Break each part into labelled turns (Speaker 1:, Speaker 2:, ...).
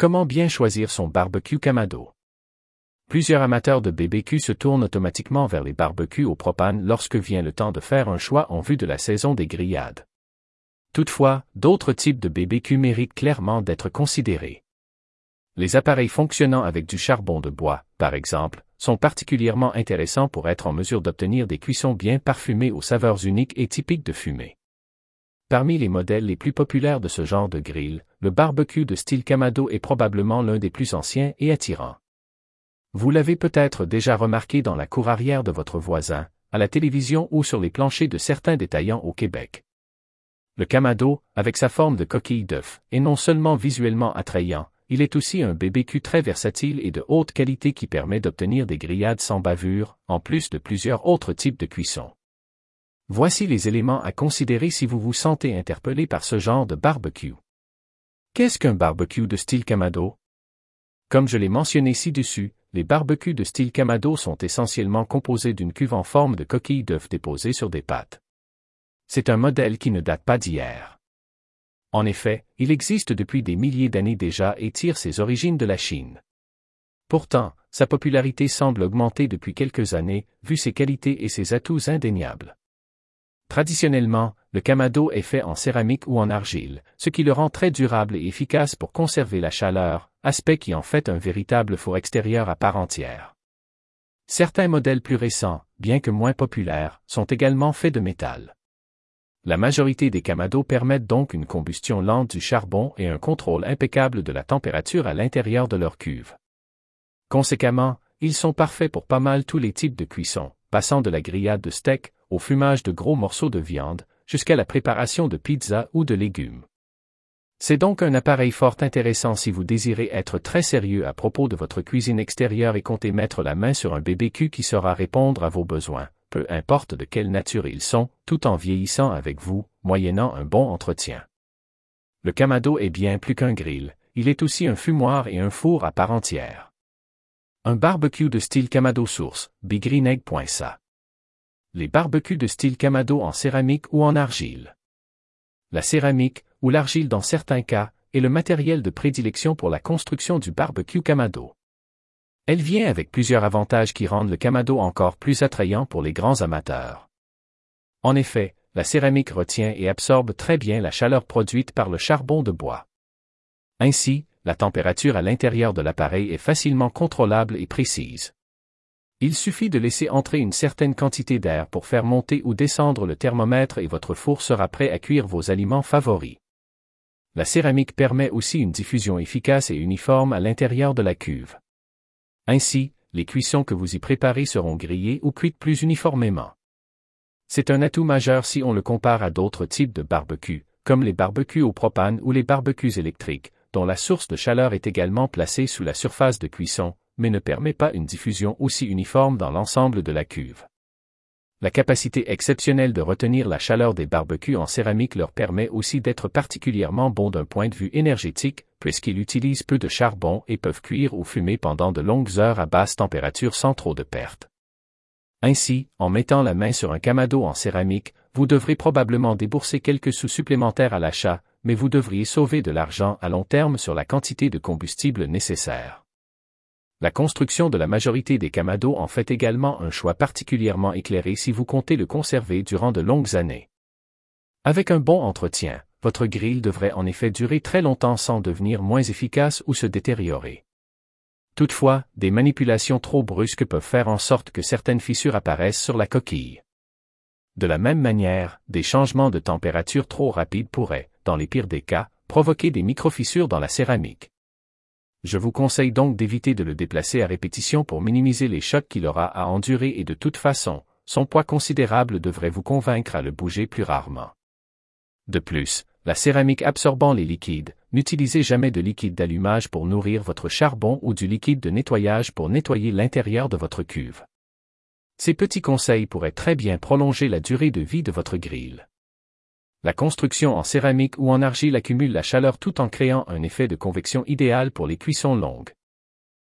Speaker 1: Comment bien choisir son barbecue Kamado? Plusieurs amateurs de BBQ se tournent automatiquement vers les barbecues au propane lorsque vient le temps de faire un choix en vue de la saison des grillades. Toutefois, d'autres types de BBQ méritent clairement d'être considérés. Les appareils fonctionnant avec du charbon de bois, par exemple, sont particulièrement intéressants pour être en mesure d'obtenir des cuissons bien parfumées aux saveurs uniques et typiques de fumée. Parmi les modèles les plus populaires de ce genre de grill, le barbecue de style Kamado est probablement l'un des plus anciens et attirants. Vous l'avez peut-être déjà remarqué dans la cour arrière de votre voisin, à la télévision ou sur les planchers de certains détaillants au Québec. Le Kamado, avec sa forme de coquille d'œuf, est non seulement visuellement attrayant, il est aussi un BBQ très versatile et de haute qualité qui permet d'obtenir des grillades sans bavure, en plus de plusieurs autres types de cuisson. Voici les éléments à considérer si vous vous sentez interpellé par ce genre de barbecue. Qu'est-ce qu'un barbecue de style Kamado? Comme je l'ai mentionné ci-dessus, les barbecues de style Kamado sont essentiellement composés d'une cuve en forme de coquille d'œuf déposée sur des pâtes. C'est un modèle qui ne date pas d'hier. En effet, il existe depuis des milliers d'années déjà et tire ses origines de la Chine. Pourtant, sa popularité semble augmenter depuis quelques années, vu ses qualités et ses atouts indéniables. Traditionnellement, le kamado est fait en céramique ou en argile, ce qui le rend très durable et efficace pour conserver la chaleur, aspect qui en fait un véritable four extérieur à part entière. Certains modèles plus récents, bien que moins populaires, sont également faits de métal. La majorité des Kamados permettent donc une combustion lente du charbon et un contrôle impeccable de la température à l'intérieur de leur cuve. Conséquemment, ils sont parfaits pour pas mal tous les types de cuisson, passant de la grillade de steak, au fumage de gros morceaux de viande, jusqu'à la préparation de pizza ou de légumes. C'est donc un appareil fort intéressant si vous désirez être très sérieux à propos de votre cuisine extérieure et comptez mettre la main sur un BBQ qui saura répondre à vos besoins peu importe de quelle nature ils sont, tout en vieillissant avec vous, moyennant un bon entretien. Le Kamado est bien plus qu'un grill, il est aussi un fumoir et un four à part entière. Un barbecue de style Kamado Source, bigreenegg.sa. Les barbecues de style Kamado en céramique ou en argile. La céramique, ou l'argile dans certains cas, est le matériel de prédilection pour la construction du barbecue Kamado. Elle vient avec plusieurs avantages qui rendent le Kamado encore plus attrayant pour les grands amateurs. En effet, la céramique retient et absorbe très bien la chaleur produite par le charbon de bois. Ainsi, la température à l'intérieur de l'appareil est facilement contrôlable et précise. Il suffit de laisser entrer une certaine quantité d'air pour faire monter ou descendre le thermomètre et votre four sera prêt à cuire vos aliments favoris. La céramique permet aussi une diffusion efficace et uniforme à l'intérieur de la cuve. Ainsi, les cuissons que vous y préparez seront grillées ou cuites plus uniformément. C'est un atout majeur si on le compare à d'autres types de barbecues, comme les barbecues au propane ou les barbecues électriques, dont la source de chaleur est également placée sous la surface de cuisson, mais ne permet pas une diffusion aussi uniforme dans l'ensemble de la cuve. La capacité exceptionnelle de retenir la chaleur des barbecues en céramique leur permet aussi d'être particulièrement bons d'un point de vue énergétique, puisqu'ils utilisent peu de charbon et peuvent cuire ou fumer pendant de longues heures à basse température sans trop de pertes. Ainsi, en mettant la main sur un kamado en céramique, vous devrez probablement débourser quelques sous supplémentaires à l'achat, mais vous devriez sauver de l'argent à long terme sur la quantité de combustible nécessaire. La construction de la majorité des Kamados en fait également un choix particulièrement éclairé si vous comptez le conserver durant de longues années. Avec un bon entretien, votre grill devrait en effet durer très longtemps sans devenir moins efficace ou se détériorer. Toutefois, des manipulations trop brusques peuvent faire en sorte que certaines fissures apparaissent sur la coquille. De la même manière, des changements de température trop rapides pourraient, dans les pires des cas, provoquer des microfissures dans la céramique. Je vous conseille donc d'éviter de le déplacer à répétition pour minimiser les chocs qu'il aura à endurer et de toute façon, son poids considérable devrait vous convaincre à le bouger plus rarement. De plus, la céramique absorbant les liquides, n'utilisez jamais de liquide d'allumage pour nourrir votre charbon ou du liquide de nettoyage pour nettoyer l'intérieur de votre cuve. Ces petits conseils pourraient très bien prolonger la durée de vie de votre grille. La construction en céramique ou en argile accumule la chaleur tout en créant un effet de convection idéal pour les cuissons longues.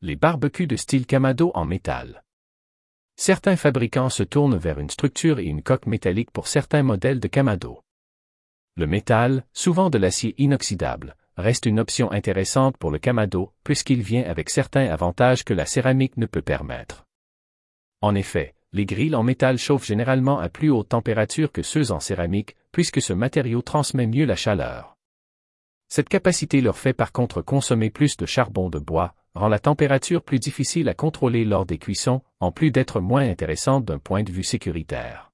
Speaker 1: Les barbecues de style Kamado en métal. Certains fabricants se tournent vers une structure et une coque métallique pour certains modèles de Kamado. Le métal, souvent de l'acier inoxydable, reste une option intéressante pour le Kamado, puisqu'il vient avec certains avantages que la céramique ne peut permettre. En effet, les grilles en métal chauffent généralement à plus haute température que ceux en céramique, puisque ce matériau transmet mieux la chaleur. Cette capacité leur fait par contre consommer plus de charbon de bois, rend la température plus difficile à contrôler lors des cuissons, en plus d'être moins intéressante d'un point de vue sécuritaire.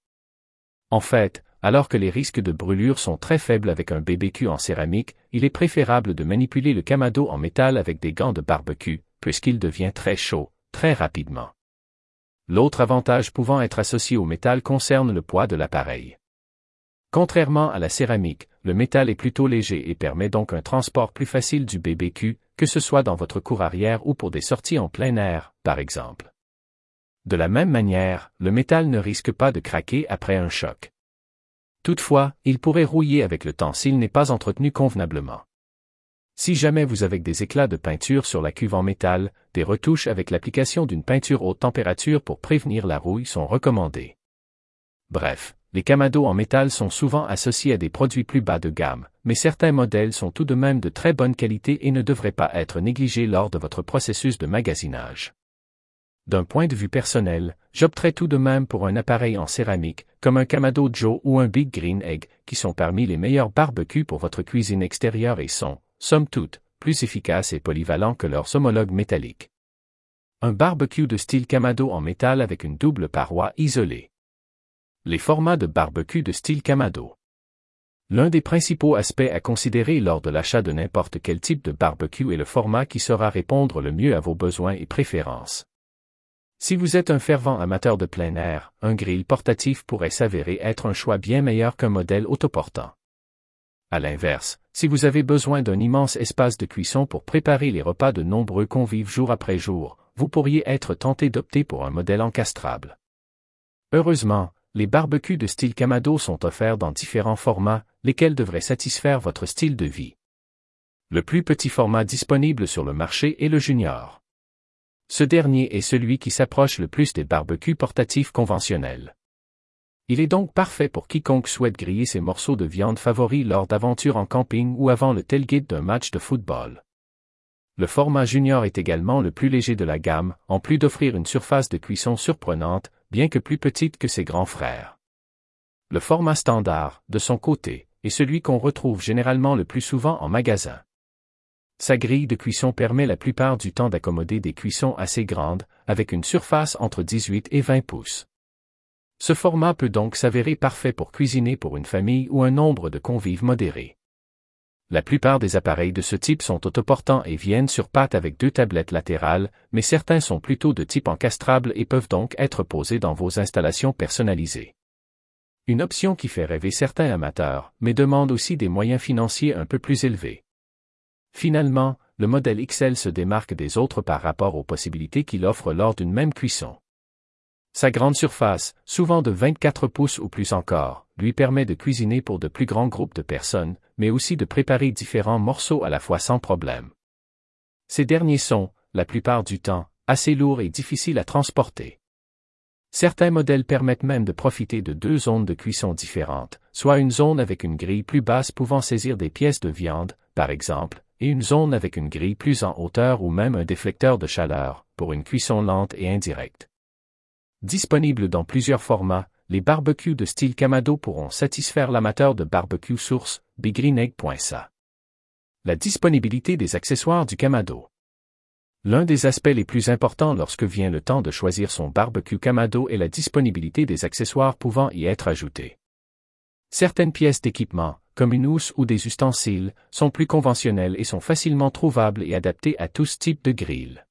Speaker 1: En fait, alors que les risques de brûlure sont très faibles avec un BBQ en céramique, il est préférable de manipuler le kamado en métal avec des gants de barbecue, puisqu'il devient très chaud, très rapidement. L'autre avantage pouvant être associé au métal concerne le poids de l'appareil. Contrairement à la céramique, le métal est plutôt léger et permet donc un transport plus facile du BBQ, que ce soit dans votre cour arrière ou pour des sorties en plein air, par exemple. De la même manière, le métal ne risque pas de craquer après un choc. Toutefois, il pourrait rouiller avec le temps s'il n'est pas entretenu convenablement. Si jamais vous avez des éclats de peinture sur la cuve en métal, des retouches avec l'application d'une peinture haute température pour prévenir la rouille sont recommandées. Bref, les camados en métal sont souvent associés à des produits plus bas de gamme, mais certains modèles sont tout de même de très bonne qualité et ne devraient pas être négligés lors de votre processus de magasinage. D'un point de vue personnel, j'opterais tout de même pour un appareil en céramique, comme un Kamado Joe ou un Big Green Egg, qui sont parmi les meilleurs barbecues pour votre cuisine extérieure et sont, somme toute, plus efficaces et polyvalents que leurs homologues métalliques. Un barbecue de style Kamado en métal avec une double paroi isolée. Les formats de barbecue de style Kamado. L'un des principaux aspects à considérer lors de l'achat de n'importe quel type de barbecue est le format qui saura répondre le mieux à vos besoins et préférences. Si vous êtes un fervent amateur de plein air, un grill portatif pourrait s'avérer être un choix bien meilleur qu'un modèle autoportant. À l'inverse, si vous avez besoin d'un immense espace de cuisson pour préparer les repas de nombreux convives jour après jour, vous pourriez être tenté d'opter pour un modèle encastrable. Heureusement, les barbecues de style Kamado sont offerts dans différents formats, lesquels devraient satisfaire votre style de vie. Le plus petit format disponible sur le marché est le Junior. Ce dernier est celui qui s'approche le plus des barbecues portatifs conventionnels. Il est donc parfait pour quiconque souhaite griller ses morceaux de viande favoris lors d'aventures en camping ou avant le tailgate d'un match de football. Le format junior est également le plus léger de la gamme, en plus d'offrir une surface de cuisson surprenante, bien que plus petite que ses grands frères. Le format standard, de son côté, est celui qu'on retrouve généralement le plus souvent en magasin. Sa grille de cuisson permet la plupart du temps d'accommoder des cuissons assez grandes, avec une surface entre 18 et 20 pouces. Ce format peut donc s'avérer parfait pour cuisiner pour une famille ou un nombre de convives modérés. La plupart des appareils de ce type sont autoportants et viennent sur pattes avec deux tablettes latérales, mais certains sont plutôt de type encastrable et peuvent donc être posés dans vos installations personnalisées. Une option qui fait rêver certains amateurs, mais demande aussi des moyens financiers un peu plus élevés. Finalement, le modèle XL se démarque des autres par rapport aux possibilités qu'il offre lors d'une même cuisson. Sa grande surface, souvent de 24 pouces ou plus encore, lui permet de cuisiner pour de plus grands groupes de personnes, mais aussi de préparer différents morceaux à la fois sans problème. Ces derniers sont, la plupart du temps, assez lourds et difficiles à transporter. Certains modèles permettent même de profiter de deux zones de cuisson différentes, soit une zone avec une grille plus basse pouvant saisir des pièces de viande, par exemple, et une zone avec une grille plus en hauteur ou même un déflecteur de chaleur, pour une cuisson lente et indirecte. Disponibles dans plusieurs formats, les barbecues de style Kamado pourront satisfaire l'amateur de barbecue source, biggreenegg.sa. La disponibilité des accessoires du Kamado. L'un des aspects les plus importants lorsque vient le temps de choisir son barbecue Kamado est la disponibilité des accessoires pouvant y être ajoutés. Certaines pièces d'équipement, comme une housse ou des ustensiles, sont plus conventionnelles et sont facilement trouvables et adaptées à tous types de grilles.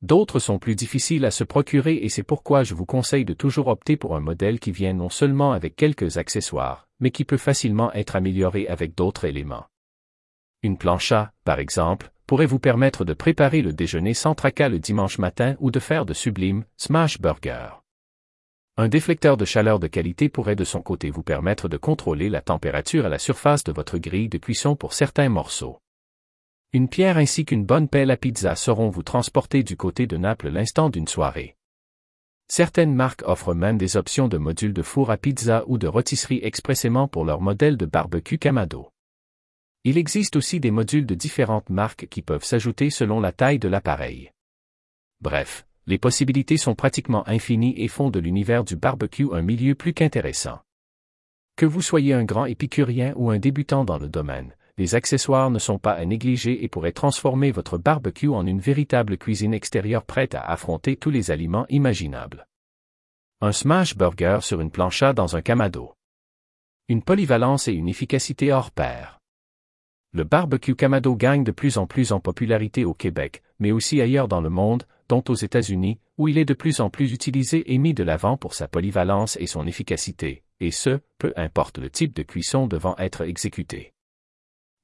Speaker 1: D'autres sont plus difficiles à se procurer et c'est pourquoi je vous conseille de toujours opter pour un modèle qui vient non seulement avec quelques accessoires, mais qui peut facilement être amélioré avec d'autres éléments. Une plancha, par exemple, pourrait vous permettre de préparer le déjeuner sans tracas le dimanche matin ou de faire de sublimes smash burgers. Un déflecteur de chaleur de qualité pourrait de son côté vous permettre de contrôler la température à la surface de votre grille de cuisson pour certains morceaux. Une pierre ainsi qu'une bonne pelle à pizza seront vous transporter du côté de Naples l'instant d'une soirée. Certaines marques offrent même des options de modules de four à pizza ou de rôtisserie expressément pour leur modèle de barbecue Kamado. Il existe aussi des modules de différentes marques qui peuvent s'ajouter selon la taille de l'appareil. Bref, les possibilités sont pratiquement infinies et font de l'univers du barbecue un milieu plus qu'intéressant. Que vous soyez un grand épicurien ou un débutant dans le domaine, les accessoires ne sont pas à négliger et pourraient transformer votre barbecue en une véritable cuisine extérieure prête à affronter tous les aliments imaginables. Un smash burger sur une plancha dans un kamado. Une polyvalence et une efficacité hors pair. Le barbecue Kamado gagne de plus en plus en popularité au Québec, mais aussi ailleurs dans le monde, dont aux États-Unis, où il est de plus en plus utilisé et mis de l'avant pour sa polyvalence et son efficacité, et ce, peu importe le type de cuisson devant être exécuté.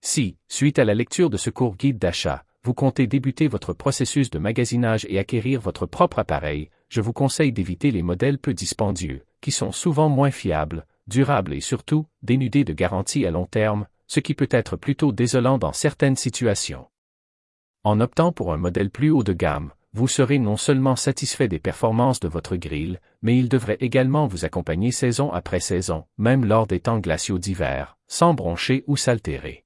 Speaker 1: Si, suite à la lecture de ce court guide d'achat, vous comptez débuter votre processus de magasinage et acquérir votre propre appareil, je vous conseille d'éviter les modèles peu dispendieux, qui sont souvent moins fiables, durables et surtout, dénudés de garantie à long terme, ce qui peut être plutôt désolant dans certaines situations. En optant pour un modèle plus haut de gamme, vous serez non seulement satisfait des performances de votre grille, mais il devrait également vous accompagner saison après saison, même lors des temps glaciaux d'hiver, sans broncher ou s'altérer.